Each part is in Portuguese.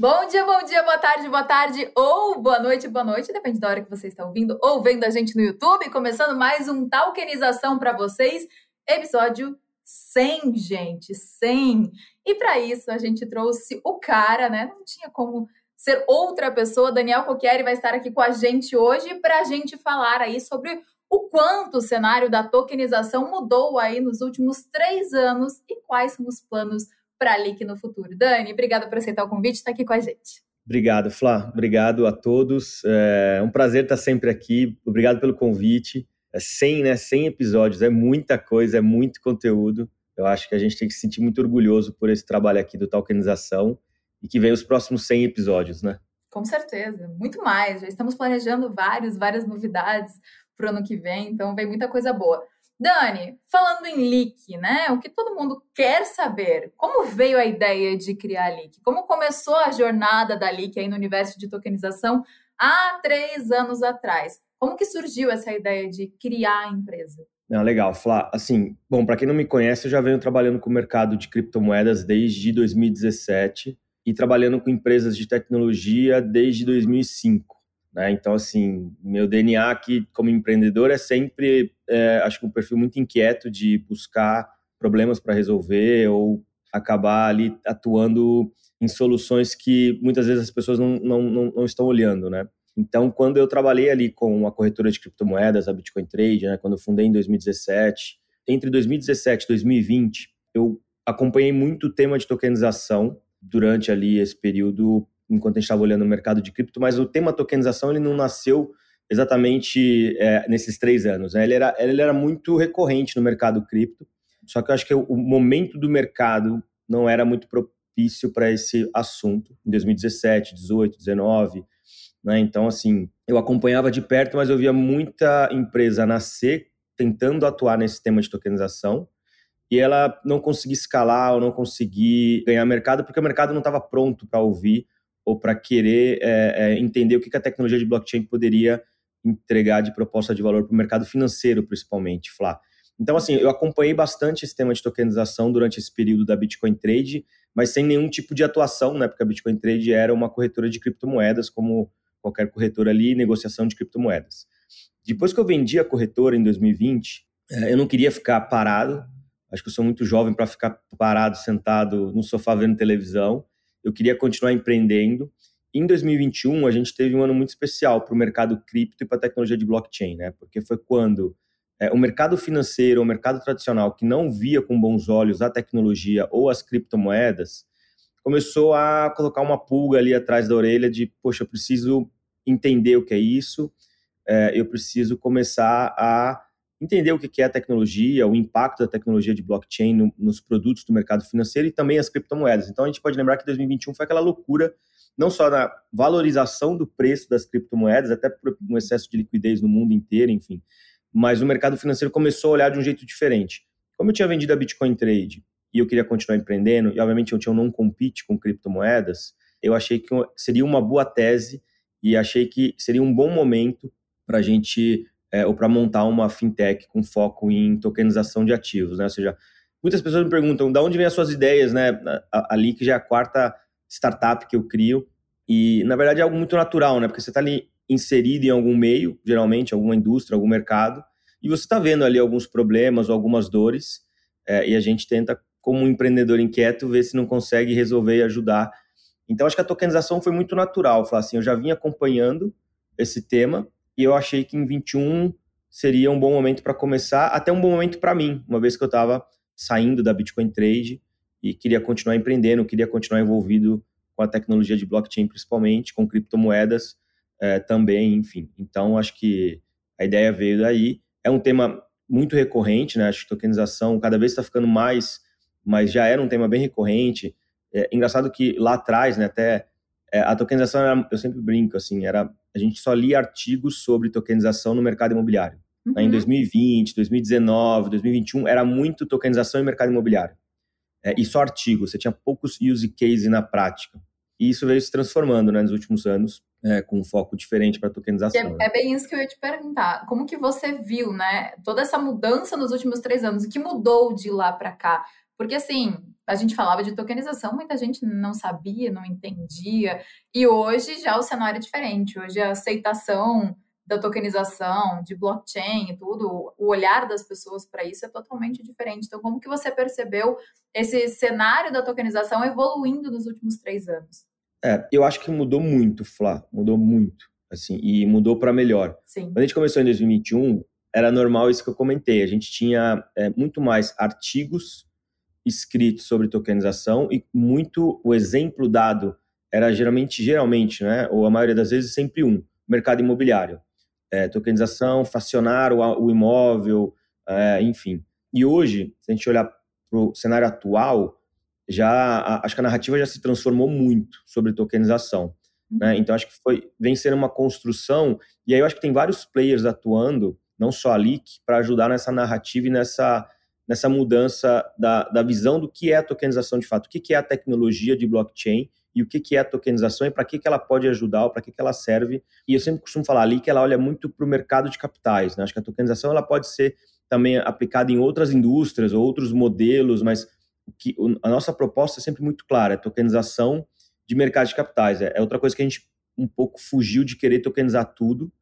Bom dia, bom dia, boa tarde, boa tarde, ou boa noite, boa noite, depende da hora que você está ouvindo ou vendo a gente no YouTube. Começando mais um Talkenização para vocês, episódio 100, gente, 100. E para isso a gente trouxe o cara, né? Não tinha como ser outra pessoa. Daniel Coquieri vai estar aqui com a gente hoje para a gente falar aí sobre o quanto o cenário da tokenização mudou aí nos últimos três anos e quais são os planos para a LIC no futuro. Dani, obrigada por aceitar o convite, está aqui com a gente. Obrigado, Flá. Obrigado a todos. É um prazer estar sempre aqui. Obrigado pelo convite. É 100, né? 100 episódios, é muita coisa, é muito conteúdo. Eu acho que a gente tem que se sentir muito orgulhoso por esse trabalho aqui do Talkenização e que vem os próximos 100 episódios, né? Com certeza, muito mais. Já estamos planejando vários, várias novidades para o ano que vem, então vem muita coisa boa. Dani, falando em leak, né? O que todo mundo quer saber, como veio a ideia de criar a leak? Como começou a jornada da leak aí no universo de tokenização há três anos atrás? Como que surgiu essa ideia de criar a empresa? Não, legal, Flá. Assim, bom, para quem não me conhece, eu já venho trabalhando com o mercado de criptomoedas desde 2017 e trabalhando com empresas de tecnologia desde 2005. Né? Então, assim, meu DNA aqui como empreendedor é sempre, é, acho que um perfil muito inquieto de buscar problemas para resolver ou acabar ali atuando em soluções que muitas vezes as pessoas não, não, não, não estão olhando, né? Então, quando eu trabalhei ali com a corretora de criptomoedas, a Bitcoin Trade, né, quando eu fundei em 2017, entre 2017 e 2020, eu acompanhei muito o tema de tokenização durante ali esse período enquanto a gente estava olhando o mercado de cripto, mas o tema tokenização ele não nasceu exatamente é, nesses três anos. Né? Ele, era, ele era muito recorrente no mercado cripto, só que eu acho que o momento do mercado não era muito propício para esse assunto, em 2017, 18, 19. Né? Então, assim, eu acompanhava de perto, mas eu via muita empresa nascer tentando atuar nesse tema de tokenização, e ela não conseguia escalar ou não conseguir ganhar mercado porque o mercado não estava pronto para ouvir ou para querer é, é, entender o que a tecnologia de blockchain poderia entregar de proposta de valor para o mercado financeiro, principalmente, Flá. Então, assim, eu acompanhei bastante esse tema de tokenização durante esse período da Bitcoin Trade, mas sem nenhum tipo de atuação, né? Porque a Bitcoin Trade era uma corretora de criptomoedas, como qualquer corretora ali, negociação de criptomoedas. Depois que eu vendi a corretora em 2020, é, eu não queria ficar parado. Acho que eu sou muito jovem para ficar parado, sentado no sofá vendo televisão eu queria continuar empreendendo. Em 2021, a gente teve um ano muito especial para o mercado cripto e para a tecnologia de blockchain, né? Porque foi quando é, o mercado financeiro, o mercado tradicional, que não via com bons olhos a tecnologia ou as criptomoedas, começou a colocar uma pulga ali atrás da orelha de, poxa, eu preciso entender o que é isso, é, eu preciso começar a entender o que é a tecnologia, o impacto da tecnologia de blockchain no, nos produtos do mercado financeiro e também as criptomoedas. Então a gente pode lembrar que 2021 foi aquela loucura, não só na valorização do preço das criptomoedas, até por um excesso de liquidez no mundo inteiro, enfim, mas o mercado financeiro começou a olhar de um jeito diferente. Como eu tinha vendido a Bitcoin Trade e eu queria continuar empreendendo, e obviamente eu tinha um não compete com criptomoedas, eu achei que seria uma boa tese e achei que seria um bom momento para a gente é, ou para montar uma fintech com foco em tokenização de ativos, né? Ou seja, muitas pessoas me perguntam, de onde vêm as suas ideias, né? Ali que já é a quarta startup que eu crio e na verdade é algo muito natural, né? Porque você está ali inserido em algum meio, geralmente alguma indústria, algum mercado, e você está vendo ali alguns problemas ou algumas dores, é, e a gente tenta, como um empreendedor inquieto, ver se não consegue resolver e ajudar. Então acho que a tokenização foi muito natural, falar assim, eu já vim acompanhando esse tema e eu achei que em 21 seria um bom momento para começar, até um bom momento para mim, uma vez que eu estava saindo da Bitcoin Trade e queria continuar empreendendo, queria continuar envolvido com a tecnologia de blockchain, principalmente, com criptomoedas é, também, enfim. Então, acho que a ideia veio daí. É um tema muito recorrente, né? Acho que tokenização cada vez está ficando mais, mas já era um tema bem recorrente. É engraçado que lá atrás, né, até é, a tokenização, era, eu sempre brinco, assim, era a gente só lia artigos sobre tokenização no mercado imobiliário. Uhum. Em 2020, 2019, 2021, era muito tokenização em mercado imobiliário. É, e só artigos, você tinha poucos use cases na prática. E isso veio se transformando né, nos últimos anos, é, com um foco diferente para tokenização. É, é, bem isso que eu ia te perguntar. Como que você viu, né, toda essa mudança nos últimos três anos? O que mudou de lá para cá? Porque, assim, a gente falava de tokenização, muita gente não sabia, não entendia. E hoje já o cenário é diferente. Hoje a aceitação da tokenização, de blockchain e tudo, o olhar das pessoas para isso é totalmente diferente. Então, como que você percebeu esse cenário da tokenização evoluindo nos últimos três anos? É, eu acho que mudou muito, Flá, mudou muito, assim, e mudou para melhor. Sim. Quando a gente começou em 2021, era normal isso que eu comentei. A gente tinha é, muito mais artigos escritos sobre tokenização e muito o exemplo dado era geralmente, geralmente, né, ou a maioria das vezes sempre um, mercado imobiliário é, tokenização, fracionar o, o imóvel, é, enfim. E hoje, se a gente olhar para o cenário atual, já a, acho que a narrativa já se transformou muito sobre tokenização. Né? Uhum. Então, acho que foi, vem sendo uma construção, e aí eu acho que tem vários players atuando, não só a Leak, para ajudar nessa narrativa e nessa, nessa mudança da, da visão do que é a tokenização de fato, o que, é a tecnologia de blockchain e o que, que é a tokenização e para que, que ela pode ajudar ou para que, que ela serve. E eu sempre costumo falar ali que ela olha muito para o mercado de capitais. Né? Acho que a tokenização ela pode ser também aplicada em outras indústrias, outros modelos, mas que a nossa proposta é sempre muito clara, é tokenização de mercado de capitais. É, é outra coisa que a gente um pouco fugiu de querer tokenizar tudo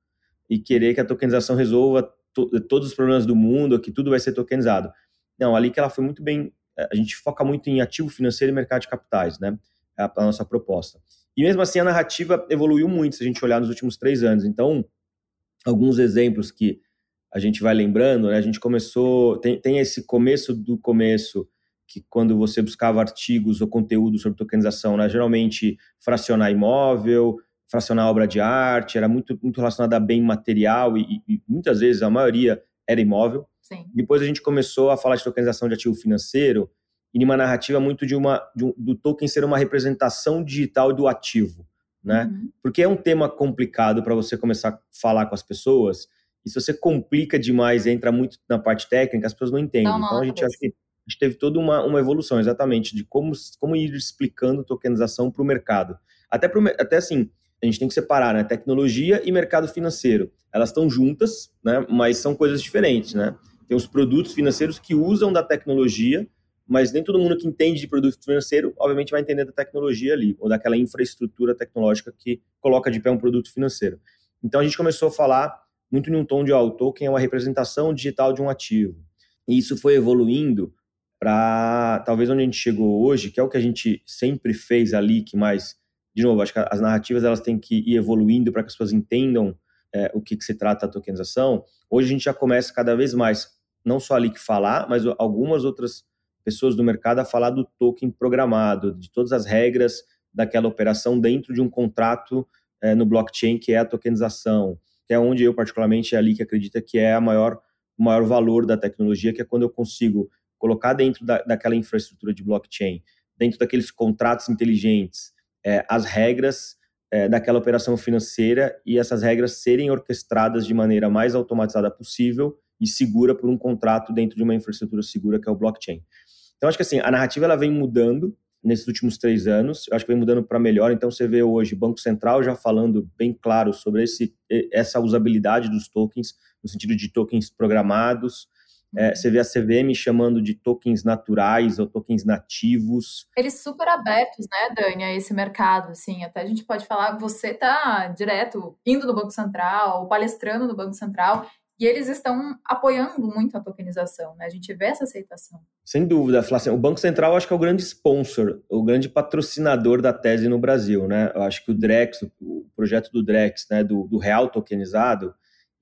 e querer que a tokenização resolva to todos os problemas do mundo, que tudo vai ser tokenizado. Não, ali que ela foi muito bem, a gente foca muito em ativo financeiro e mercado de capitais, né? a, a nossa proposta. E mesmo assim, a narrativa evoluiu muito se a gente olhar nos últimos três anos. Então, alguns exemplos que a gente vai lembrando, né? A gente começou, tem, tem esse começo do começo, que quando você buscava artigos ou conteúdo sobre tokenização, né? geralmente fracionar imóvel, fracionar obra de arte, era muito, muito relacionado a bem material e, e muitas vezes a maioria era imóvel. Sim. Depois a gente começou a falar de tokenização de ativo financeiro, e uma narrativa muito de uma de um, do token ser uma representação digital do ativo, né? Uhum. Porque é um tema complicado para você começar a falar com as pessoas. E se você complica demais, entra muito na parte técnica, as pessoas não entendem. Não, não, então a gente que a gente teve toda uma, uma evolução exatamente de como, como ir explicando tokenização para o mercado. Até, pro, até assim, a gente tem que separar, né? Tecnologia e mercado financeiro. Elas estão juntas, né? Mas são coisas diferentes, né? Tem os produtos financeiros que usam da tecnologia mas nem todo mundo que entende de produto financeiro, obviamente, vai entender da tecnologia ali, ou daquela infraestrutura tecnológica que coloca de pé um produto financeiro. Então a gente começou a falar muito em um tom de ó, o token é uma representação digital de um ativo. E isso foi evoluindo para talvez onde a gente chegou hoje, que é o que a gente sempre fez ali, que mais, de novo, acho que as narrativas elas têm que ir evoluindo para que as pessoas entendam é, o que, que se trata a tokenização. Hoje a gente já começa cada vez mais, não só ali que falar, mas algumas outras pessoas do mercado a falar do token programado, de todas as regras daquela operação dentro de um contrato é, no blockchain, que é a tokenização, que é onde eu, particularmente, é ali que acredita que é a maior, o maior valor da tecnologia, que é quando eu consigo colocar dentro da, daquela infraestrutura de blockchain, dentro daqueles contratos inteligentes, é, as regras é, daquela operação financeira e essas regras serem orquestradas de maneira mais automatizada possível e segura por um contrato dentro de uma infraestrutura segura que é o blockchain. Então, acho que assim, a narrativa ela vem mudando nesses últimos três anos, eu acho que vem mudando para melhor. Então, você vê hoje o Banco Central já falando bem claro sobre esse, essa usabilidade dos tokens, no sentido de tokens programados. É, uhum. você vê a CVM chamando de tokens naturais ou tokens nativos. Eles super abertos, né, Dani, a esse mercado, assim, até a gente pode falar, você tá direto indo no Banco Central, palestrando no Banco Central, e eles estão apoiando muito a tokenização, né? A gente vê essa aceitação. Sem dúvida, Flávia. O Banco Central acho que é o grande sponsor, o grande patrocinador da tese no Brasil, né? Eu acho que o Drex, o projeto do Drex, né, do, do real tokenizado,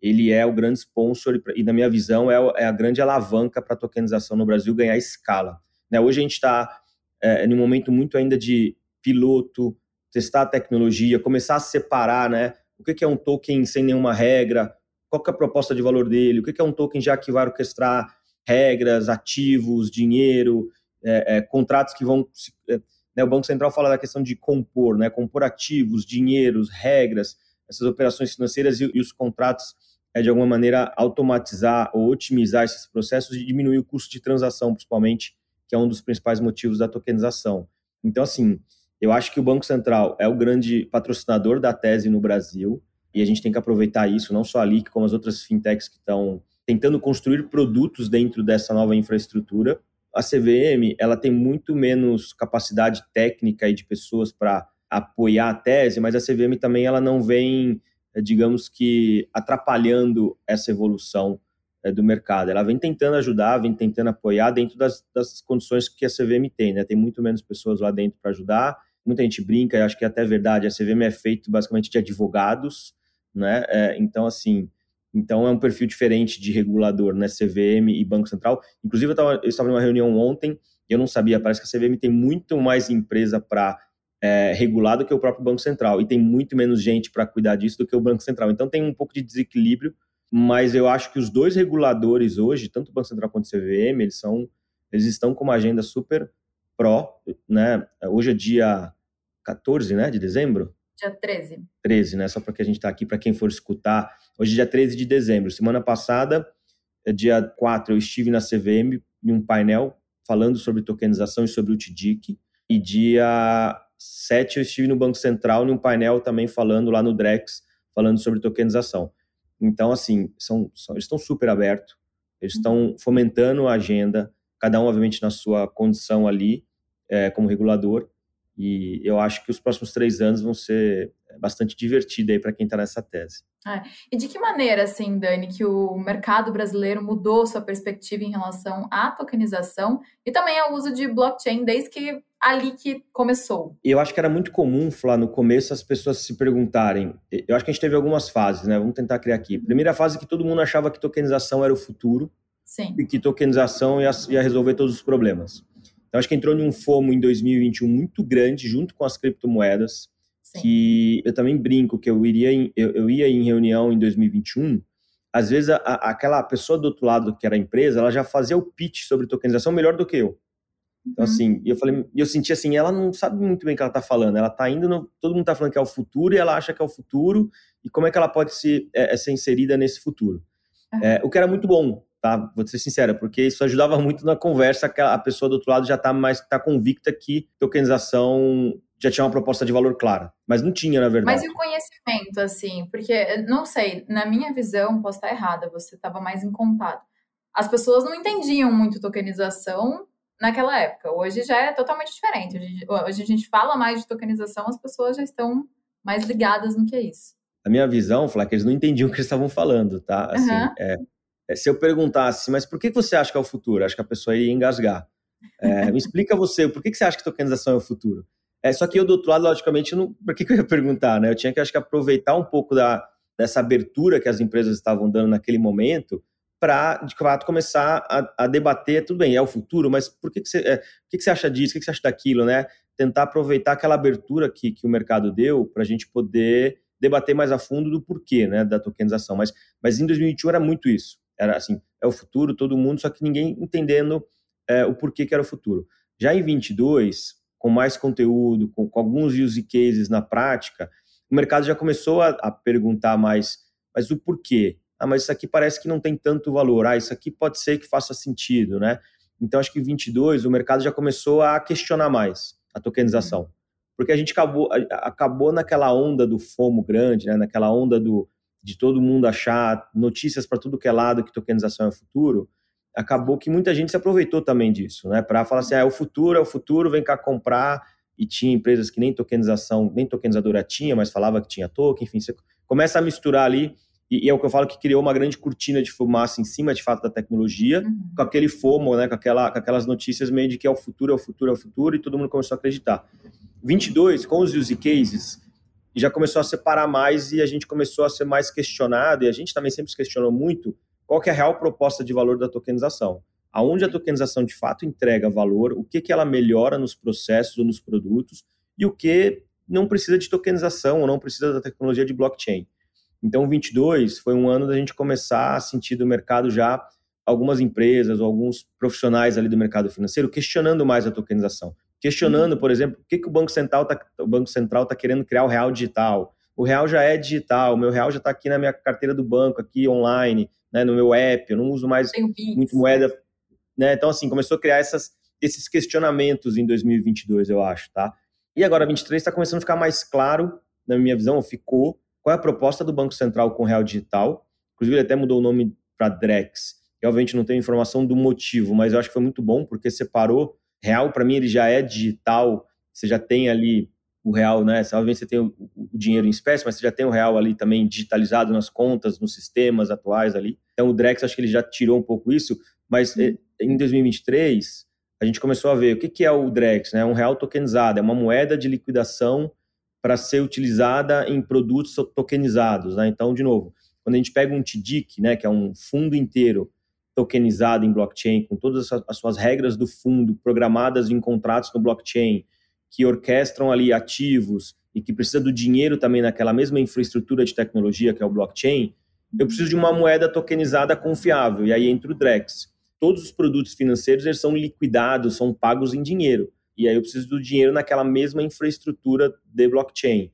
ele é o grande sponsor e, na minha visão, é, é a grande alavanca para a tokenização no Brasil ganhar escala. Né? Hoje a gente está é, num momento muito ainda de piloto, testar a tecnologia, começar a separar, né? O que é um token sem nenhuma regra, qual é a proposta de valor dele, o que é um token já que vai orquestrar regras, ativos, dinheiro, é, é, contratos que vão. É, né, o Banco Central fala da questão de compor, né, compor ativos, dinheiros, regras, essas operações financeiras e, e os contratos é de alguma maneira automatizar ou otimizar esses processos e diminuir o custo de transação, principalmente, que é um dos principais motivos da tokenização. Então, assim, eu acho que o Banco Central é o grande patrocinador da tese no Brasil e a gente tem que aproveitar isso, não só a Leak, como as outras fintechs que estão tentando construir produtos dentro dessa nova infraestrutura. a CVM ela tem muito menos capacidade técnica e de pessoas para apoiar a tese, mas a CVM também ela não vem, digamos que, atrapalhando essa evolução é, do mercado. Ela vem tentando ajudar, vem tentando apoiar dentro das, das condições que a CVM tem, né? Tem muito menos pessoas lá dentro para ajudar. Muita gente brinca, acho que é até verdade, a CVM é feito basicamente de advogados, né? É, então, assim, então é um perfil diferente de regulador, né? CVM e Banco Central. Inclusive, eu, tava, eu estava numa reunião ontem, eu não sabia, parece que a CVM tem muito mais empresa para é, regular do que o próprio Banco Central, e tem muito menos gente para cuidar disso do que o Banco Central. Então tem um pouco de desequilíbrio mas eu acho que os dois reguladores hoje, tanto o Banco Central quanto o CVM, eles são eles estão com uma agenda super pró, né? Hoje é dia 14, né, de dezembro? Dia 13. 13, né? Só para que a gente está aqui para quem for escutar. Hoje é dia 13 de dezembro. Semana passada, é dia 4, eu estive na CVM em um painel falando sobre tokenização e sobre o TDIC. E dia 7 eu estive no Banco Central em um painel também falando lá no Drex, falando sobre tokenização. Então, assim, são, são eles estão super abertos, eles uhum. estão fomentando a agenda, cada um, obviamente, na sua condição ali, é, como regulador, e eu acho que os próximos três anos vão ser bastante divertidos aí para quem está nessa tese. É. E de que maneira, assim, Dani, que o mercado brasileiro mudou sua perspectiva em relação à tokenização e também ao uso de blockchain desde que ali que começou? Eu acho que era muito comum, Flá, no começo as pessoas se perguntarem. Eu acho que a gente teve algumas fases, né? Vamos tentar criar aqui. Primeira fase que todo mundo achava que tokenização era o futuro. Sim. E que tokenização ia, ia resolver todos os problemas. Então, acho que entrou em um FOMO em 2021 muito grande, junto com as criptomoedas, Sim. que eu também brinco que eu, iria em, eu, eu ia em reunião em 2021, às vezes a, a, aquela pessoa do outro lado, que era a empresa, ela já fazia o pitch sobre tokenização melhor do que eu. Então, uhum. assim, eu falei, eu senti assim, ela não sabe muito bem o que ela está falando, ela está indo, no, todo mundo está falando que é o futuro e ela acha que é o futuro, e como é que ela pode se, é, é ser inserida nesse futuro. Uhum. É, o que era muito bom, tá? Vou ser sincera, porque isso ajudava muito na conversa, que a pessoa do outro lado já está mais tá convicta que tokenização já tinha uma proposta de valor clara, mas não tinha, na verdade. Mas e o conhecimento, assim? Porque, não sei, na minha visão, posso estar errada, você estava mais em contato. As pessoas não entendiam muito tokenização naquela época. Hoje já é totalmente diferente. Hoje a gente fala mais de tokenização, as pessoas já estão mais ligadas no que é isso. A minha visão, falar que eles não entendiam o que eles estavam falando, tá? Assim, uhum. é, é, se eu perguntasse, mas por que você acha que é o futuro? Acho que a pessoa iria engasgar. É, me explica você, por que você acha que tokenização é o futuro? É, só que eu, do outro lado, logicamente, não, por que, que eu ia perguntar, né? Eu tinha que, acho que, aproveitar um pouco da, dessa abertura que as empresas estavam dando naquele momento para, de fato, começar a, a, debater, tudo bem, é o futuro, mas por que, que, você, é, que, que você acha disso, o que, que você acha daquilo, né? Tentar aproveitar aquela abertura que, que o mercado deu para a gente poder debater mais a fundo do porquê, né, da tokenização. Mas, mas em 2021 era muito isso. Era assim, é o futuro, todo mundo, só que ninguém entendendo é, o porquê que era o futuro. Já em 22, com mais conteúdo, com, com alguns use cases na prática, o mercado já começou a, a perguntar mais, mas o porquê? ah, mas isso aqui parece que não tem tanto valor, ah, isso aqui pode ser que faça sentido, né? Então, acho que em 22 o mercado já começou a questionar mais a tokenização, porque a gente acabou, acabou naquela onda do FOMO grande, né? naquela onda do, de todo mundo achar notícias para tudo que é lado que tokenização é o futuro, acabou que muita gente se aproveitou também disso, né? Para falar assim, ah, é o futuro, é o futuro, vem cá comprar, e tinha empresas que nem tokenização, nem tokenizadora tinha, mas falava que tinha token, enfim, você começa a misturar ali e, é o que eu falo que criou uma grande cortina de fumaça em cima, de fato, da tecnologia, uhum. com aquele FOMO, né, com, aquela, com aquelas notícias meio de que é o futuro, é o futuro, é o futuro, e todo mundo começou a acreditar. 22, com os use cases, já começou a separar mais e a gente começou a ser mais questionado, e a gente também sempre se questionou muito qual que é a real proposta de valor da tokenização. Aonde a tokenização de fato entrega valor, o que, que ela melhora nos processos ou nos produtos, e o que não precisa de tokenização ou não precisa da tecnologia de blockchain. Então, 22 foi um ano da gente começar a sentir do mercado já algumas empresas ou alguns profissionais ali do mercado financeiro questionando mais a tokenização. Questionando, uhum. por exemplo, por que, que o Banco Central está o Banco Central tá querendo criar o real digital? O real já é digital, o meu real já está aqui na minha carteira do banco, aqui online, né, no meu app, eu não uso mais muito moeda. Né? Então, assim, começou a criar essas, esses questionamentos em 2022, eu acho, tá? E agora, 23 está começando a ficar mais claro, na minha visão, ficou, qual é a proposta do Banco Central com o Real Digital. Inclusive, ele até mudou o nome para Drex. Eu, obviamente, não tenho informação do motivo, mas eu acho que foi muito bom, porque separou. Real, para mim, ele já é digital, você já tem ali o real, né? Obviamente você tem o, o, dinheiro em espécie, mas você já tem o real ali também digitalizado nas contas, nos sistemas atuais ali. Então o Drex, acho que ele já tirou um pouco isso, mas eh, em 2023 a gente começou a ver o que, que é o Drex, né? Um real tokenizado, é uma moeda de liquidação para ser utilizada em produtos tokenizados, né? Então, de novo, quando a gente pega um TDIC, né, que é um fundo inteiro tokenizado em blockchain, com todas as suas regras do fundo programadas em contratos no blockchain, que orquestram ali ativos e que precisa do dinheiro também naquela mesma infraestrutura de tecnologia que é o blockchain, eu preciso de uma moeda tokenizada confiável. E aí entra o Drex todos os produtos financeiros eles são liquidados, são pagos em dinheiro. E aí eu preciso do dinheiro naquela mesma infraestrutura de blockchain.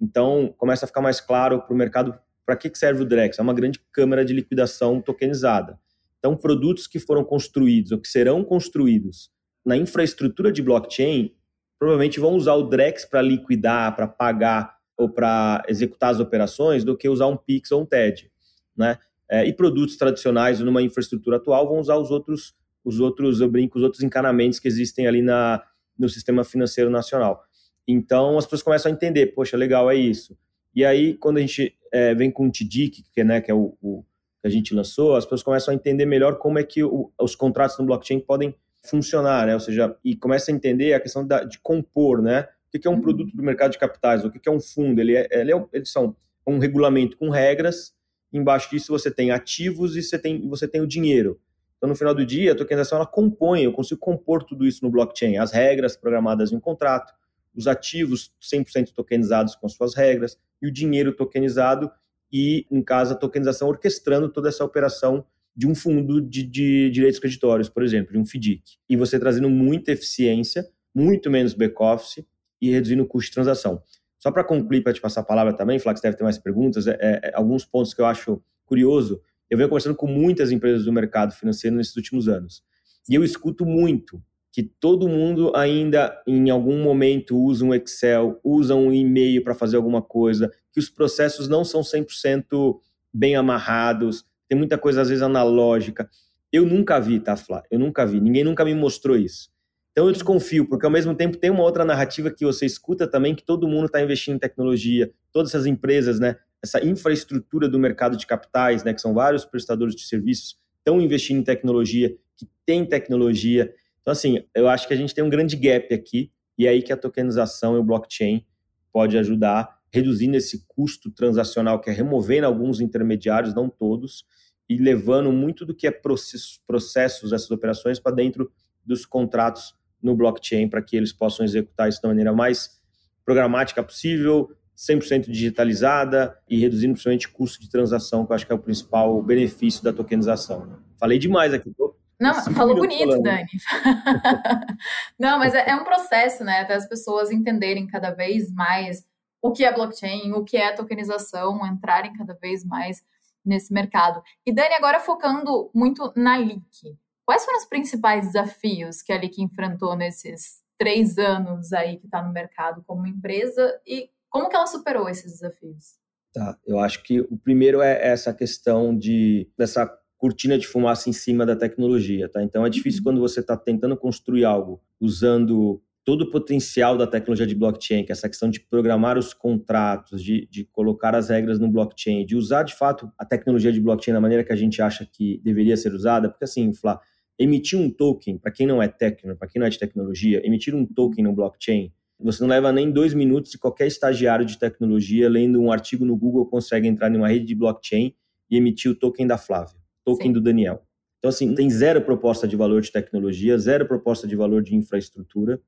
Então, começa a ficar mais claro para o mercado para que serve o Drex. É uma grande câmara de liquidação tokenizada. Então, produtos que foram construídos ou que serão construídos na infraestrutura de blockchain provavelmente vão usar o Drex para liquidar, para pagar ou para executar as operações do que usar um Pix ou um TED. Né? é, e produtos tradicionais numa infraestrutura atual vão usar os outros, os outros, eu brinco, os outros encanamentos que existem ali na, no sistema financeiro nacional. Então as pessoas começam a entender, poxa, legal, é isso. E aí, quando a gente é, vem com o TDIC, que, né, que é o, o, que a gente lançou, as pessoas começam a entender melhor como é que o, os contratos no blockchain podem funcionar, né? Ou seja, e começa a entender a questão da, de compor, né? O que é um uhum. produto do mercado de capitais? O que é um fundo? Ele, é, ele é, eles são um regulamento com regras embaixo disso você tem ativos e você tem, você tem o dinheiro. Então, no final do dia, a tokenização ela compõe, eu consigo compor tudo isso no blockchain, as regras programadas em um contrato, os ativos 100% tokenizados com suas regras e o dinheiro tokenizado e, em caso, a tokenização orquestrando toda essa operação de um fundo de, de direitos creditórios, por exemplo, de um FDIC. E você trazendo muita eficiência, muito menos back-office e reduzindo o custo de transação. Só para concluir, para te passar a palavra também, você deve ter mais perguntas, é, é, é, alguns pontos que eu acho curioso. Eu venho conversando com muitas empresas do mercado financeiro nesses últimos anos. E eu escuto muito que todo mundo ainda, em algum momento, usa um Excel, usa um e-mail para fazer alguma coisa, que os processos não são 100% bem amarrados, tem muita coisa, às vezes, analógica. Eu nunca vi, tá, Flá? Eu nunca vi. Ninguém nunca me mostrou isso. Então eu desconfio, porque ao mesmo tempo tem uma outra narrativa que você escuta também, que todo mundo está investindo em tecnologia, todas essas empresas, né, essa infraestrutura do mercado de capitais, né, que são vários prestadores de serviços, estão investindo em tecnologia, que tem tecnologia. Então, assim, eu acho que a gente tem um grande gap aqui, e é aí que a tokenização e o blockchain pode ajudar, reduzindo esse custo transacional, que é removendo alguns intermediários, não todos, e levando muito do que é processos, processos essas operações para dentro dos contratos no blockchain para que eles possam executar isso da maneira mais programática possível, 100% digitalizada e reduzindo principalmente custo de transação, que eu acho que é o principal benefício da tokenização. Falei demais aqui. Tô não, falou bonito, falando. Dani. Não, mas é, é, um processo, né? Até as pessoas entenderem cada vez mais o que é blockchain, o que é tokenização, entrarem cada vez mais nesse mercado. E Dani, agora focando muito na LIC. Quais foram os principais desafios que a LIC enfrentou nesses três anos aí que está no mercado como empresa e como que ela superou esses desafios? Tá, eu acho que o primeiro é essa questão de dessa cortina de fumaça em cima da tecnologia, tá? Então é difícil uhum. quando você está tentando construir algo usando todo o potencial da tecnologia de blockchain, que é essa questão de programar os contratos, de, de colocar as regras no blockchain, de usar de fato a tecnologia de blockchain da maneira que a gente acha que deveria ser usada, porque assim, Flá, emitir um token, para quem não é técnico, para quem não é de tecnologia, emitir um token no blockchain, você não leva nem dois minutos e qualquer estagiário de tecnologia, lendo um artigo no Google, consegue entrar em uma rede de blockchain e emitir o token da Flávia, token Sim. do Daniel. Então, assim, tem zero proposta de valor de tecnologia, zero proposta de valor de infraestrutura,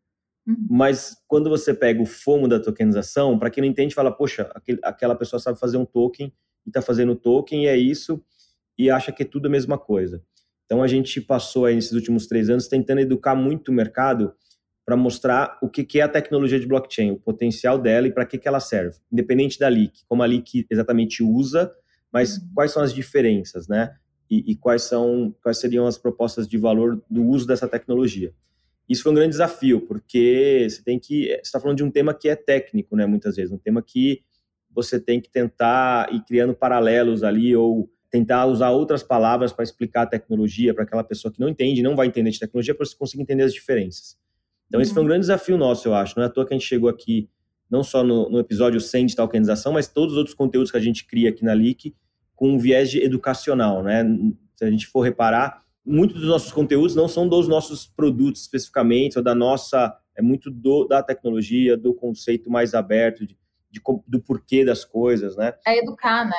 uhum. mas quando você pega o FOMO da tokenização, para quem não entende, fala, poxa, aquele, aquela pessoa sabe fazer um token e está fazendo token e é isso, e acha que é tudo a mesma coisa. Então a gente passou aí nesses últimos três anos tentando educar muito o mercado para mostrar o que, é a tecnologia de blockchain, o potencial dela e para que, que ela serve, independente da leak, como a leak exatamente usa, mas uhum. quais são as diferenças, né? E, e, quais são quais seriam as propostas de valor do uso dessa tecnologia. Isso foi um grande desafio, porque você tem que está falando de um tema que é técnico, né? Muitas vezes um tema que você tem que tentar ir criando paralelos ali ou tentar usar outras palavras para explicar a tecnologia para aquela pessoa que não entende, não vai entender de tecnologia, para você conseguir entender as diferenças. Então, esse foi um uhum. grande desafio nosso, eu acho. Não é à toa que a gente chegou aqui, não só no, no episódio 100 de talkenização, mas todos os outros conteúdos que a gente cria aqui na Leak com um viés educacional, né? Se a gente for reparar, muitos dos nossos conteúdos não são dos nossos produtos especificamente, ou da nossa, é muito do, da tecnologia, do conceito mais aberto, de, de, do porquê das coisas, né? É educar, né?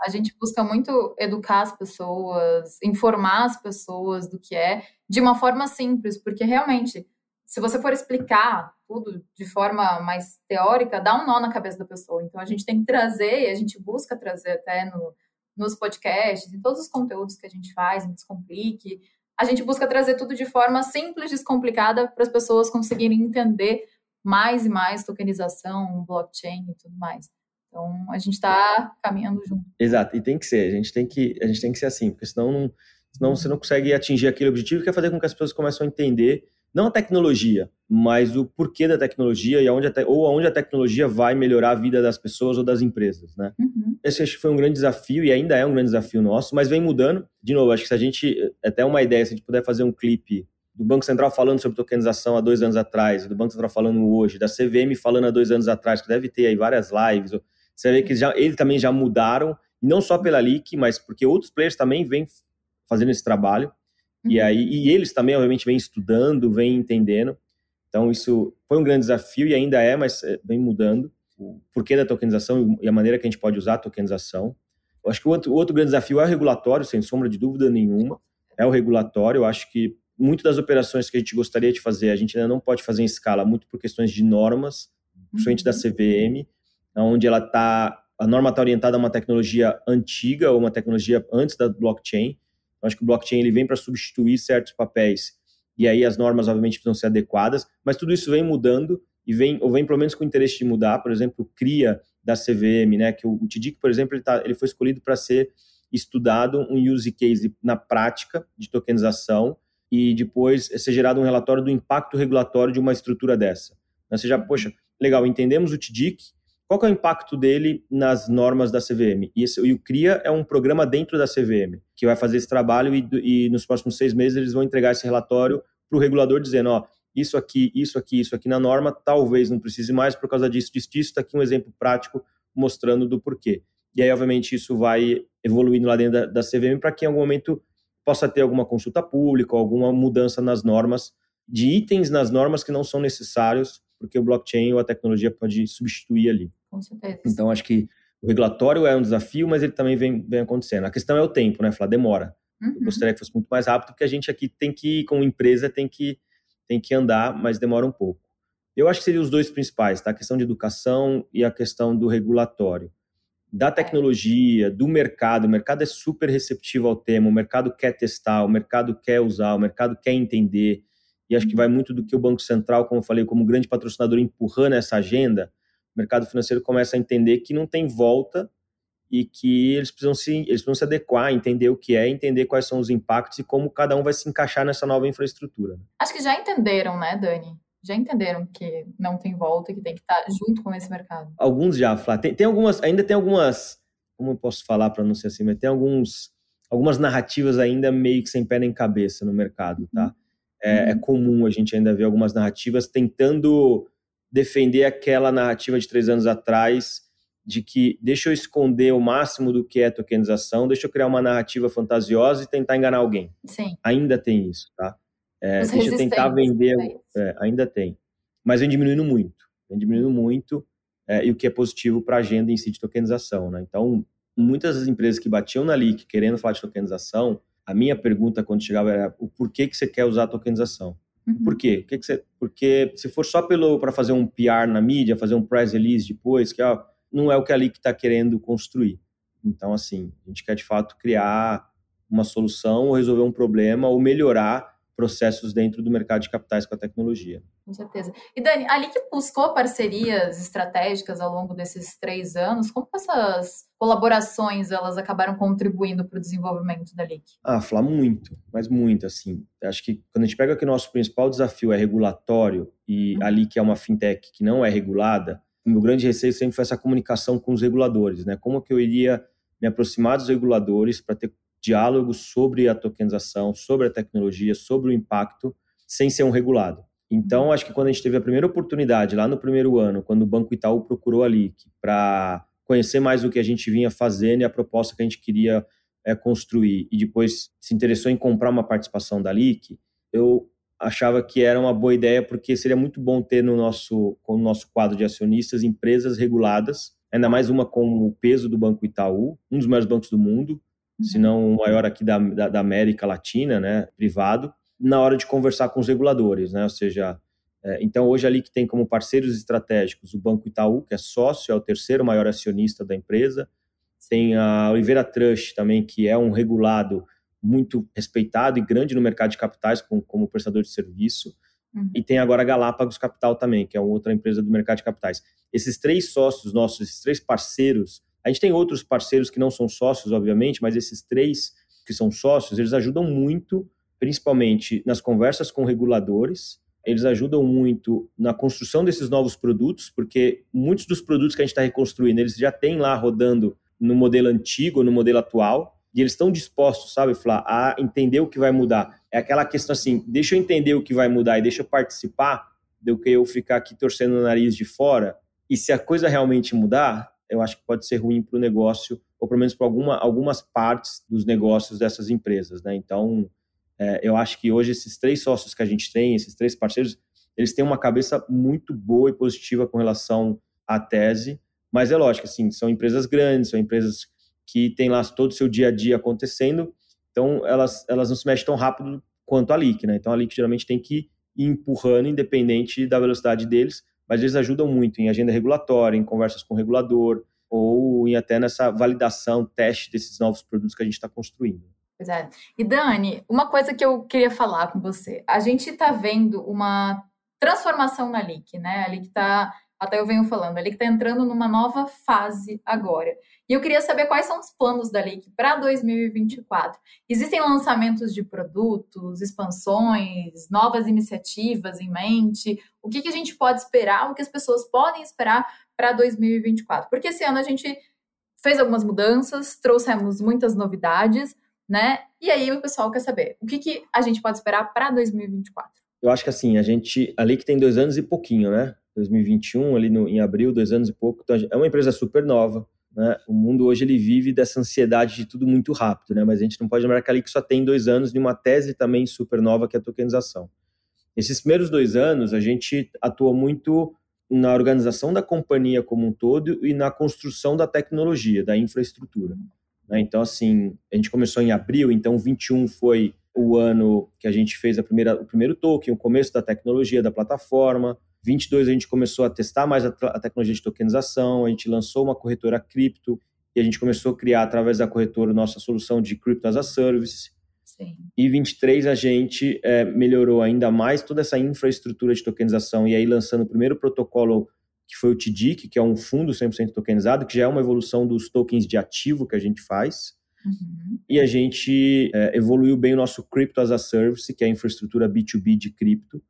A gente busca muito educar as pessoas, informar as pessoas do que é, de uma forma simples, porque realmente, se você for explicar tudo de forma mais teórica, dá um nó na cabeça da pessoa. Então a gente tem que trazer, e a gente busca trazer até no, nos podcasts, em todos os conteúdos que a gente faz, em Descomplique. A gente busca trazer tudo de forma simples, descomplicada, para as pessoas conseguirem entender mais e mais tokenização, blockchain e tudo mais. Então, a gente está caminhando junto. Exato, e tem que ser, a gente tem que, a gente tem que ser assim, porque senão, não, senão você não consegue atingir aquele objetivo que é fazer com que as pessoas comecem a entender não a tecnologia, mas o porquê da tecnologia e aonde a te, ou aonde a tecnologia vai melhorar a vida das pessoas ou das empresas, né? Uhum. Esse acho que foi um grande desafio e ainda é um grande desafio nosso, mas vem mudando. De novo, acho que se a gente, é até uma ideia, se a gente puder fazer um clipe do Banco Central falando sobre tokenização há dois anos atrás, do Banco Central falando hoje, da CVM falando há dois anos atrás, que deve ter aí várias lives, você vê que já, eles também já mudaram, não só pela LIC, mas porque outros players também vêm fazendo esse trabalho. E uhum. aí e eles também, obviamente, vêm estudando, vêm entendendo. Então, isso foi um grande desafio e ainda é, mas é, vem mudando. O porquê da tokenização e a maneira que a gente pode usar a tokenização. Eu acho que o outro, o outro grande desafio é o regulatório, sem sombra de dúvida nenhuma. É o regulatório. Eu acho que muito das operações que a gente gostaria de fazer, a gente ainda não pode fazer em escala, muito por questões de normas, principalmente da uhum. CVM, onde ela está. A norma está orientada a uma tecnologia antiga ou uma tecnologia antes da blockchain acho que o blockchain ele vem para substituir certos papéis e aí as normas obviamente precisam ser adequadas, mas tudo isso vem mudando e vem ou vem pelo menos com interesse de mudar. Por exemplo, o CRIA da CVM, né, que o, TIDIC, por exemplo, ele, tá, ele foi escolhido para ser estudado um use case na prática de tokenização e depois ser gerado um relatório do impacto regulatório de uma estrutura dessa. Ou seja, poxa, legal, entendemos o TIDIC, qual é o impacto dele nas normas da CVM? E, esse, e, o CRIA é um programa dentro da CVM, que vai fazer esse trabalho e, e nos próximos seis meses eles vão entregar esse relatório para o regulador dizendo, ó, isso aqui, isso aqui, isso aqui na norma, talvez não precise mais por causa disso, disso, disso. Está aqui um exemplo prático mostrando do porquê. E aí, obviamente, isso vai evoluindo lá dentro da, da CVM para que em algum momento possa ter alguma consulta pública, alguma mudança nas normas, de itens nas normas que não são necessários porque o blockchain ou a tecnologia pode substituir ali. Com certeza. Então, acho que o regulatório é um desafio, mas ele também vem, vem acontecendo. A questão é o tempo, né, Flá? Demora. Uhum. Eu gostaria que fosse muito mais rápido, porque a gente aqui tem que, como empresa, tem que, tem que andar, mas demora um pouco. Eu acho que seriam os dois principais, tá? A questão de educação e a questão do regulatório. Da tecnologia, do mercado, o mercado é super receptivo ao tema, o mercado quer testar, o mercado quer usar, o mercado quer entender, e acho que vai muito do que o Banco Central, como eu falei, como grande patrocinador, empurrando essa agenda, o mercado financeiro começa a entender que não tem volta e que eles precisam se, eles precisam se adequar, entender o que é, entender quais são os impactos e como cada um vai se encaixar nessa nova infraestrutura. Acho que já entenderam, né, Dani? Já entenderam que não tem volta, que tem que estar junto com esse mercado. Alguns já, Flá. Tem, tem algumas, ainda tem algumas, como eu posso falar para não ser assim, mas tem alguns, algumas narrativas ainda meio que sem pé nem cabeça no mercado, tá? Uhum. É, é, uhum. comum a gente ainda ver algumas narrativas tentando defender aquela narrativa de três anos atrás de que deixa eu esconder o máximo do que é tokenização, deixa eu criar uma narrativa fantasiosa e tentar enganar alguém. Sim. Ainda tem isso, tá? É, deixa eu tentar vender, é, ainda tem. Mas vem diminuindo muito, vem diminuindo muito, é, e o que é positivo para a agenda em si de tokenização, né? Então, muitas das empresas que batiam na LIC querendo falar de tokenização, a minha pergunta quando chegava era o porquê que você quer usar a tokenização? Uhum. Por quê? Que que você, porque se for só pelo para fazer um PR na mídia, fazer um press release depois, que ó, não é o que a LIC está querendo construir. Então, assim, a gente quer de fato criar uma solução ou resolver um problema ou melhorar processos dentro do mercado de capitais com a tecnologia. Com certeza. E Dani, ali que buscou parcerias estratégicas ao longo desses três anos, como essas colaborações elas acabaram contribuindo para o desenvolvimento da LIC? Ah, falar muito, mas muito, assim. Acho que quando a gente pega que o nosso principal desafio é regulatório e uhum. a LIC é uma fintech que não é regulada, o meu grande receio sempre foi essa comunicação com os reguladores, né? Como que eu iria me aproximar dos reguladores para ter diálogos sobre a tokenização, sobre a tecnologia, sobre o impacto, sem ser um regulado. Então, acho que quando a gente teve a primeira oportunidade, lá no primeiro ano, quando o Banco Itaú procurou a LIC para conhecer mais o que a gente vinha fazendo e a proposta que a gente queria é, construir, e depois se interessou em comprar uma participação da LIC, eu achava que era uma boa ideia, porque seria muito bom ter no nosso, no nosso quadro de acionistas empresas reguladas, ainda mais uma com o peso do Banco Itaú, um dos maiores bancos do mundo, uhum. se não o maior aqui da, da, da, América Latina, né, privado, na hora de conversar com os reguladores, né, ou seja, é, então hoje ali que tem como parceiros estratégicos o Banco Itaú, que é sócio, é o terceiro maior acionista da empresa, tem a Oliveira Trust também, que é um regulado muito respeitado e grande no mercado de capitais como, como prestador de serviço. Uhum. E tem agora a Galápagos Capital também, que é outra empresa do mercado de capitais. Esses três sócios nossos, esses três parceiros, a gente tem outros parceiros que não são sócios, obviamente, mas esses três que são sócios, eles ajudam muito, principalmente nas conversas com reguladores, eles ajudam muito na construção desses novos produtos, porque muitos dos produtos que a gente está reconstruindo, eles já têm lá rodando no modelo antigo, no modelo atual, e eles estão dispostos, sabe, Flá, a entender o que vai mudar. É aquela questão assim, deixa eu entender o que vai mudar e deixa eu participar do que eu ficar aqui torcendo o nariz de fora. E se a coisa realmente mudar, eu acho que pode ser ruim para o negócio, ou pelo menos para alguma, algumas partes dos negócios dessas empresas, né? Então, é, eu acho que hoje esses três sócios que a gente tem, esses três parceiros, eles têm uma cabeça muito boa e positiva com relação à tese, mas é lógico, assim, são empresas grandes, são empresas que tem lá todo o seu dia a dia acontecendo, então elas, elas não se mexem tão rápido quanto a LIC, né? Então a LIC geralmente tem que ir empurrando, independente da velocidade deles, mas eles ajudam muito em agenda regulatória, em conversas com o regulador, ou em até nessa validação, teste desses novos produtos que a gente está construindo. Pois é. E Dani, uma coisa que eu queria falar com você. A gente está vendo uma transformação na LIC, né? A LIC está até eu venho falando, ele está entrando numa nova fase agora. E eu queria saber quais são os planos da LIC para 2024. Existem lançamentos de produtos, expansões, novas iniciativas em mente? O que, que a gente pode esperar, o que as pessoas podem esperar para 2024? Porque esse ano a gente fez algumas mudanças, trouxemos muitas novidades, né? E aí o pessoal quer saber o que, que a gente pode esperar para 2024. Eu acho que assim, a gente, a LIC tem dois anos e pouquinho, né? 2021, ali no, em abril, dois anos e pouco. Então, é uma empresa super nova. Né? O mundo hoje ele vive dessa ansiedade de tudo muito rápido, né? mas a gente não pode lembrar que ali só tem dois anos de uma tese também super nova que é a tokenização. Esses primeiros dois anos, a gente atuou muito na organização da companhia como um todo e na construção da tecnologia, da infraestrutura. Né? Então, assim, a gente começou em abril, então 21 foi o ano que a gente fez a primeira, o primeiro token, o começo da tecnologia, da plataforma. 22 a gente começou a testar mais a, a, tecnologia de tokenização, a gente lançou uma corretora cripto e a gente começou a criar através da corretora nossa solução de Crypto as a Service. Sim. E 23 a gente é, melhorou ainda mais toda essa infraestrutura de tokenização e aí lançando o primeiro protocolo que foi o TDIC, que é um fundo 100% tokenizado, que já é uma evolução dos tokens de ativo que a gente faz. Uhum. E a gente é, evoluiu bem o nosso Crypto as a Service, que é a infraestrutura B2B de cripto,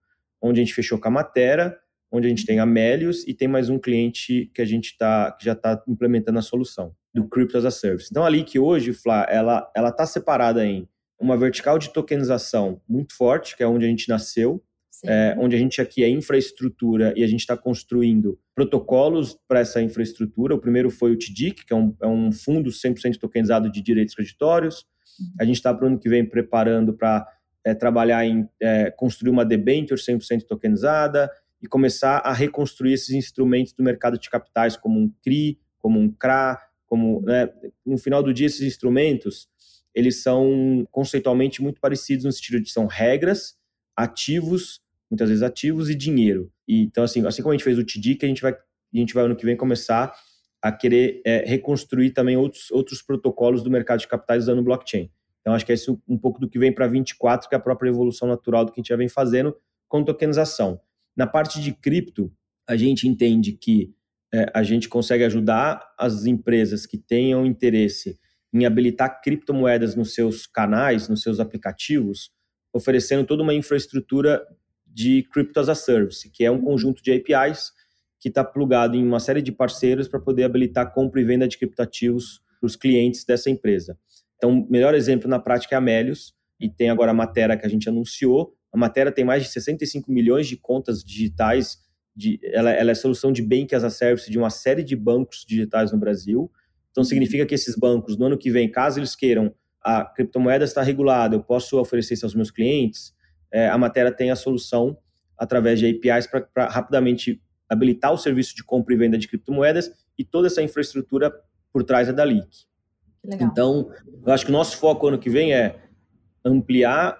onde a gente fechou com a Matera, onde a gente tem a Melius e tem mais um cliente que a gente tá, que já está implementando a solução do Crypto as a Service. Então, ali que hoje, Flá, ela está separada em uma vertical de tokenização muito forte, que é onde a gente nasceu, é, onde a gente aqui é infraestrutura e a gente está construindo protocolos para essa infraestrutura. O primeiro foi o TDIC, que é um, é um fundo 100% tokenizado de direitos creditórios. Uhum. A gente está para o ano que vem preparando para é, trabalhar em é, construir uma debenture 100% tokenizada e começar a reconstruir esses instrumentos do mercado de capitais, como um CRI, como um CRA, como, né, no final do dia, esses instrumentos, eles são conceitualmente muito parecidos no sentido de são regras, ativos, muitas vezes ativos e dinheiro. E, então, assim, assim como a gente fez o que a gente vai, a gente vai ano que vem começar a querer é, reconstruir também outros, outros protocolos do mercado de capitais usando blockchain. Então, acho que é isso um pouco do que vem para 24, que é a própria evolução natural do que a gente já vem fazendo com tokenização. Na parte de cripto, a gente entende que é, a gente consegue ajudar as empresas que tenham interesse em habilitar criptomoedas nos seus canais, nos seus aplicativos, oferecendo toda uma infraestrutura de Crypto as a Service, que é um conjunto de APIs que está plugado em uma série de parceiros para poder habilitar compra e venda de criptativos os clientes dessa empresa. Então, o melhor exemplo na prática é a Melius, e tem agora a matéria que a gente anunciou. A matéria tem mais de 65 milhões de contas digitais, de, ela, ela é solução de Bank as a Service de uma série de bancos digitais no Brasil. Então, significa que esses bancos, no ano que vem, caso eles queiram, a criptomoeda está regulada, eu posso oferecer isso aos meus clientes, é, a matéria tem a solução através de APIs para rapidamente habilitar o serviço de compra e venda de criptomoedas e toda essa infraestrutura por trás é da Leak. Então, eu acho que o nosso foco ano que vem é ampliar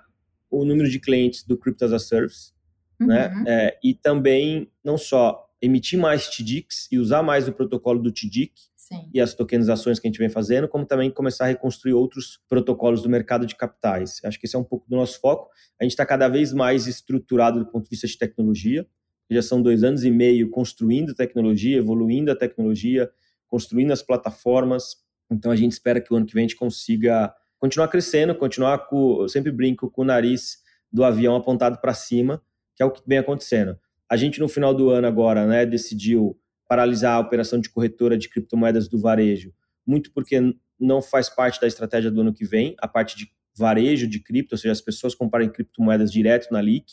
o número de clientes do Crypto as a Service, né? uhum. né? É, e também não só emitir mais TDICs e usar mais o protocolo do TDIC Sim. e as tokenizações que a gente vem fazendo, como também começar a reconstruir outros protocolos do mercado de capitais. Acho que esse é um pouco do nosso foco. A gente está cada vez mais estruturado do ponto de vista de tecnologia. Já são dois anos e meio construindo tecnologia, evoluindo a tecnologia, construindo as plataformas. Então a gente espera que o ano que vem a gente consiga continuar crescendo, continuar com, eu sempre brinco com o nariz do avião apontado para cima, que é o que vem acontecendo. A gente no final do ano agora, né, decidiu paralisar a operação de corretora de criptomoedas do varejo, muito porque não faz parte da estratégia do ano que vem, a parte de varejo de cripto, ou seja, as pessoas comprarem criptomoedas direto na LIC.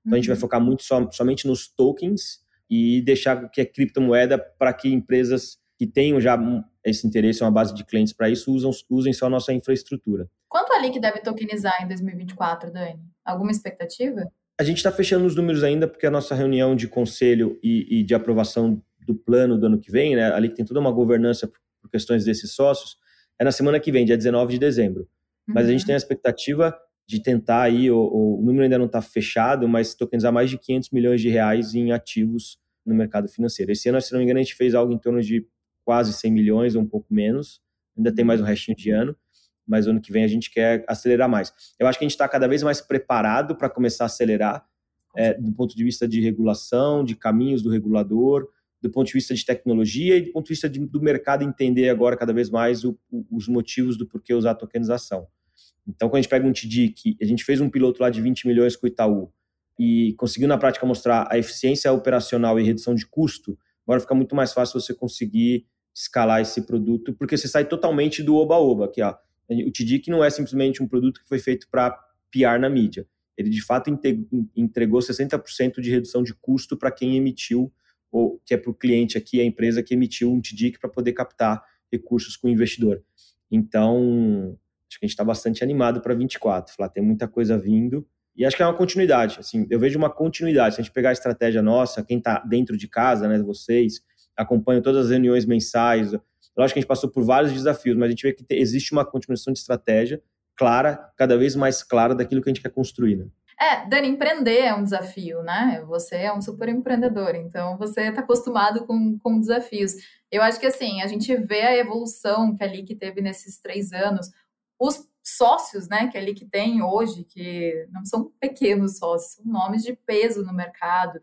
Então uhum. a gente vai uhum. focar muito somente nos tokens e deixar que a criptomoeda para que empresas que tenham já esse interesse, uma base de clientes para isso, usam, usem só a nossa infraestrutura. Quanto a LIC deve tokenizar em 2024, Dani? Alguma expectativa? A gente está fechando os números ainda, porque a nossa reunião de conselho e, e de aprovação do plano do ano que vem, né, ali que tem toda uma governança por questões desses sócios, é na semana que vem, dia 19 de dezembro. Uhum. Mas a gente uhum. tem a expectativa de tentar aí, o, o número ainda não está fechado, mas tokenizar mais de 500 milhões de reais em ativos no mercado financeiro. Esse ano, se não me engano, a gente fez algo em torno de quase 100 milhões ou um pouco menos, ainda tem mais um restinho de ano, mas ano que vem a gente quer acelerar mais. Eu acho que a gente está cada vez mais preparado para começar a acelerar, é, do ponto de vista de regulação, de caminhos do regulador, do ponto de vista de tecnologia e do ponto de vista de, do mercado entender agora cada vez mais o, o, os motivos do porquê usar a tokenização. Então, quando a gente pega um TDIC, a gente fez um piloto lá de 20 milhões com o Itaú e conseguiu na prática mostrar a eficiência operacional e redução de custo, agora fica muito mais fácil você conseguir escalar esse produto, porque você sai totalmente do oba-oba, que o TDIC não é simplesmente um produto que foi feito para PR na mídia. Ele, de fato, entregou 60% de redução de custo para quem emitiu ou que é para o cliente aqui, a empresa que emitiu um TDIC para poder captar recursos com o investidor. Então, acho que a gente está bastante animado para 24. Falar, tem muita coisa vindo e acho que é uma continuidade. Assim, eu vejo uma continuidade. Se a gente pegar a estratégia nossa, quem está dentro de casa, né, vocês, acompanham todas as reuniões mensais. Lógico que a gente passou por vários desafios, mas a gente vê que existe uma continuação de estratégia clara, cada vez mais clara daquilo que a gente quer construir. Né? É, Dani, empreender é um desafio, né? Você é um super empreendedor, então você está acostumado com, com desafios. Eu acho que assim, a gente vê a evolução que a LIC teve nesses três anos. Os sócios, né, que a LIC tem hoje, que não são pequenos sócios, são nomes de peso no mercado.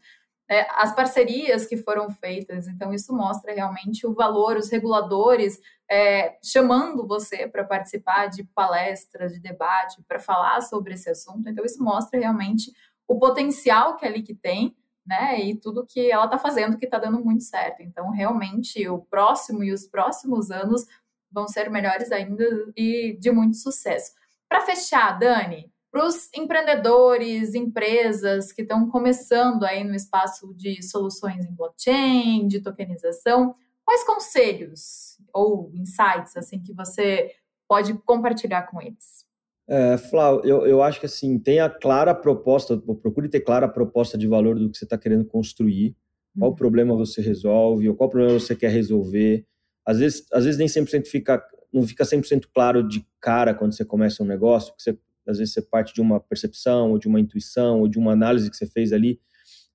É, as parcerias que foram feitas, então isso mostra realmente o valor, os reguladores é, chamando você para participar de palestras, de debate, para falar sobre esse assunto. Então, isso mostra realmente o potencial que a LIC tem, né? E tudo que ela está fazendo que está dando muito certo. Então, realmente, o próximo e os próximos anos vão ser melhores ainda e de muito sucesso. Para fechar, Dani, para os empreendedores, empresas que estão começando aí no espaço de soluções em blockchain, de tokenização, Quais conselhos ou insights assim que você pode compartilhar com eles? É, Flávio, eu, eu acho que assim, tenha clara proposta, procure ter clara a proposta de valor do que você está querendo construir, qual uhum. problema você resolve, ou qual problema você quer resolver. Às vezes, às vezes nem 100% fica, não fica 100% claro de cara quando você começa um negócio, porque você, às vezes você parte de uma percepção, ou de uma intuição, ou de uma análise que você fez ali,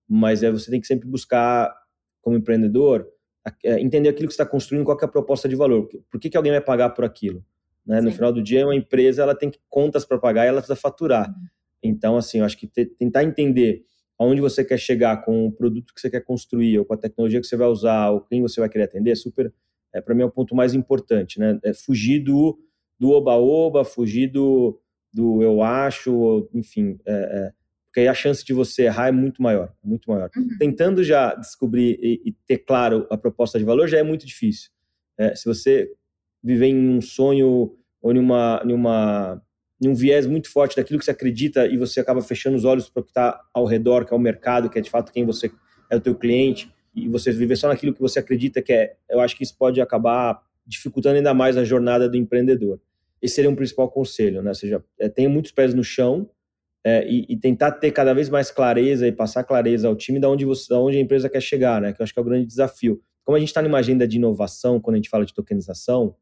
mas é, você tem que sempre buscar, como empreendedor, é, entender aquilo que está construindo, qual é a proposta de valor, por que, que alguém vai pagar por aquilo. Né? No final do dia, uma empresa ela tem contas para pagar e ela precisa faturar. Uhum. Então, assim, eu acho que tentar entender aonde você quer chegar com o produto que você quer construir, ou com a tecnologia que você vai usar, ou quem você vai querer atender, é super, é, para mim, é o ponto mais importante. Né? É fugir do do oba-oba, fugir do, do eu acho, enfim, é, é porque aí a chance de você errar é muito maior, muito maior. Uhum. Tentando já descobrir e, e, ter claro a proposta de valor já é muito difícil. É, se você viver em um sonho ou em uma, em uma em um viés muito forte daquilo que você acredita e você acaba fechando os olhos para o que está ao redor, que é o mercado, que é de fato quem você é o teu cliente, e você viver só naquilo que você acredita que é, eu acho que isso pode acabar dificultando ainda mais a jornada do empreendedor. Esse seria um principal conselho, né? Ou seja, é, tenha muitos pés no chão é, e, e, tentar ter cada vez mais clareza e passar clareza ao time de onde, você, de onde a empresa quer chegar, né? Que eu acho que é o grande desafio. Como a gente está numa agenda de inovação, quando a gente fala de tokenização,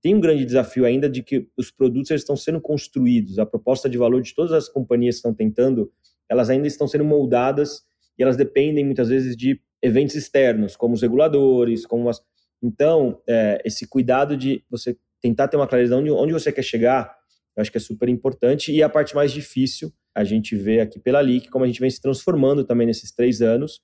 tem um grande desafio ainda de que os produtos estão sendo construídos, a proposta de valor de todas as companhias que estão tentando, elas ainda estão sendo moldadas e elas dependem muitas vezes de eventos externos, como os reguladores, como as... Então, é, esse cuidado de você tentar ter uma clareza de onde, onde você quer chegar, eu acho que é super importante. E a parte mais difícil, a gente vê aqui pela LIC, como a gente vem se transformando também nesses três anos,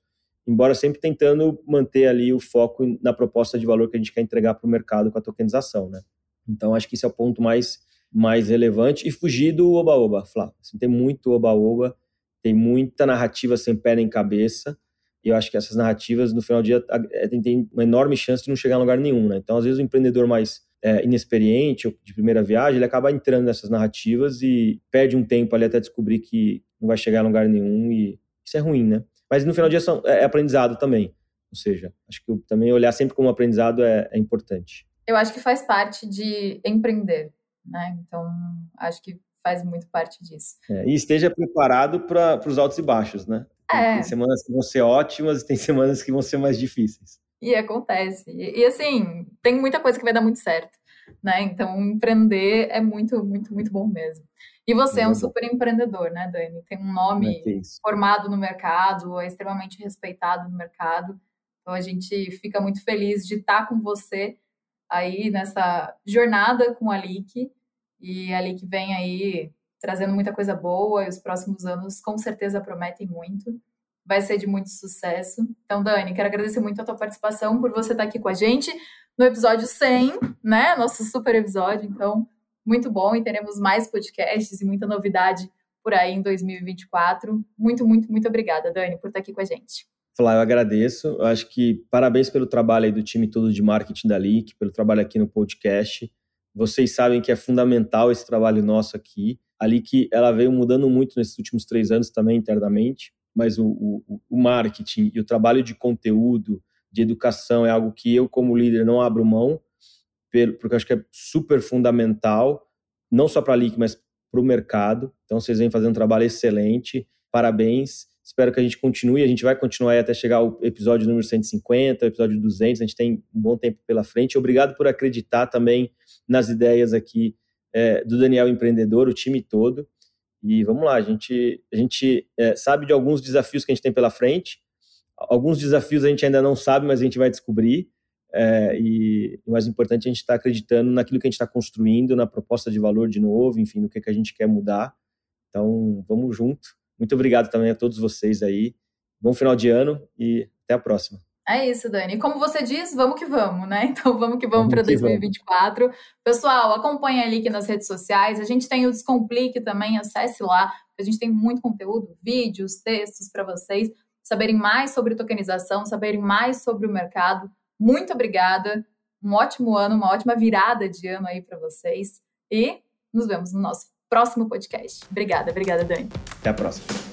embora sempre tentando manter ali o foco na proposta de valor que a gente quer entregar para o mercado com a tokenização, né? Então, acho que esse é o ponto mais, mais relevante. E fugir do oba-oba, Flávio. Assim, tem muito oba-oba, tem muita narrativa sem pé nem cabeça, e eu acho que essas narrativas, no final do dia, é, tem uma enorme chance de não chegar a lugar nenhum, né? Então, às vezes, o empreendedor mais é, inexperiente ou de primeira viagem, ele acaba entrando nessas narrativas e perde um tempo ali até descobrir que não vai chegar a lugar nenhum, e isso é ruim, né? Mas no final do dia são, é, é aprendizado também. Ou seja, acho que também olhar sempre como aprendizado é, é importante. Eu acho que faz parte de empreender, né? Então, acho que faz muito parte disso. É, e esteja preparado para os altos e baixos, né? É. Tem semanas que vão ser ótimas e tem semanas que vão ser mais difíceis. E acontece. E, e, assim, tem muita coisa que vai dar muito certo, né? Então, empreender é muito, muito, muito bom mesmo. E você é, é um super empreendedor, né, Dani? Tem um nome é formado no mercado, é extremamente respeitado no mercado. Então a gente fica muito feliz de estar com você aí nessa jornada com a LIC. E a LIC vem aí trazendo muita coisa boa e os próximos anos com certeza prometem muito. Vai ser de muito sucesso. Então, Dani, quero agradecer muito a tua participação por você estar aqui com a gente no episódio 100, né? Nosso super episódio. Então, muito bom e teremos mais podcasts e muita novidade por aí em 2024. Muito, muito, muito obrigada, Dani, por estar aqui com a gente. Falar, eu agradeço. Eu acho que parabéns pelo trabalho aí do time todo de marketing da LIC, pelo trabalho aqui no podcast. Vocês sabem que é fundamental esse trabalho nosso aqui. A LIC, ela veio mudando muito nesses últimos três anos também internamente, mas o, o, o marketing e o trabalho de conteúdo, de educação é algo que eu, como líder, não abro mão porque eu acho que é super fundamental, não só para a LIC, mas para o mercado. Então, vocês vêm fazendo um trabalho excelente, parabéns. Espero que a gente continue, a gente vai continuar até chegar ao episódio número 150, episódio 200, a gente tem um bom tempo pela frente. Obrigado por acreditar também nas ideias aqui é, do Daniel Empreendedor, o time todo. E vamos lá, a gente, a gente é, sabe de alguns desafios que a gente tem pela frente. Alguns desafios a gente ainda não sabe, mas a gente vai descobrir. É, e o mais importante é a gente estar tá acreditando naquilo que a gente está construindo, na proposta de valor de novo, enfim, no que, que a gente quer mudar. Então, vamos junto. Muito obrigado também a todos vocês aí. Bom final de ano e até a próxima. É isso, Dani. Como você diz, vamos que vamos, né? Então vamos que vamos, vamos para 2024. Vamos. Pessoal, acompanha ali aqui nas redes sociais. A gente tem o Descomplique também, acesse lá. A gente tem muito conteúdo, vídeos, textos para vocês saberem mais sobre tokenização, saberem mais sobre o mercado. Muito obrigada. Um ótimo ano, uma ótima virada de ano aí para vocês. E nos vemos no nosso próximo podcast. Obrigada, obrigada, Dani. Até a próxima.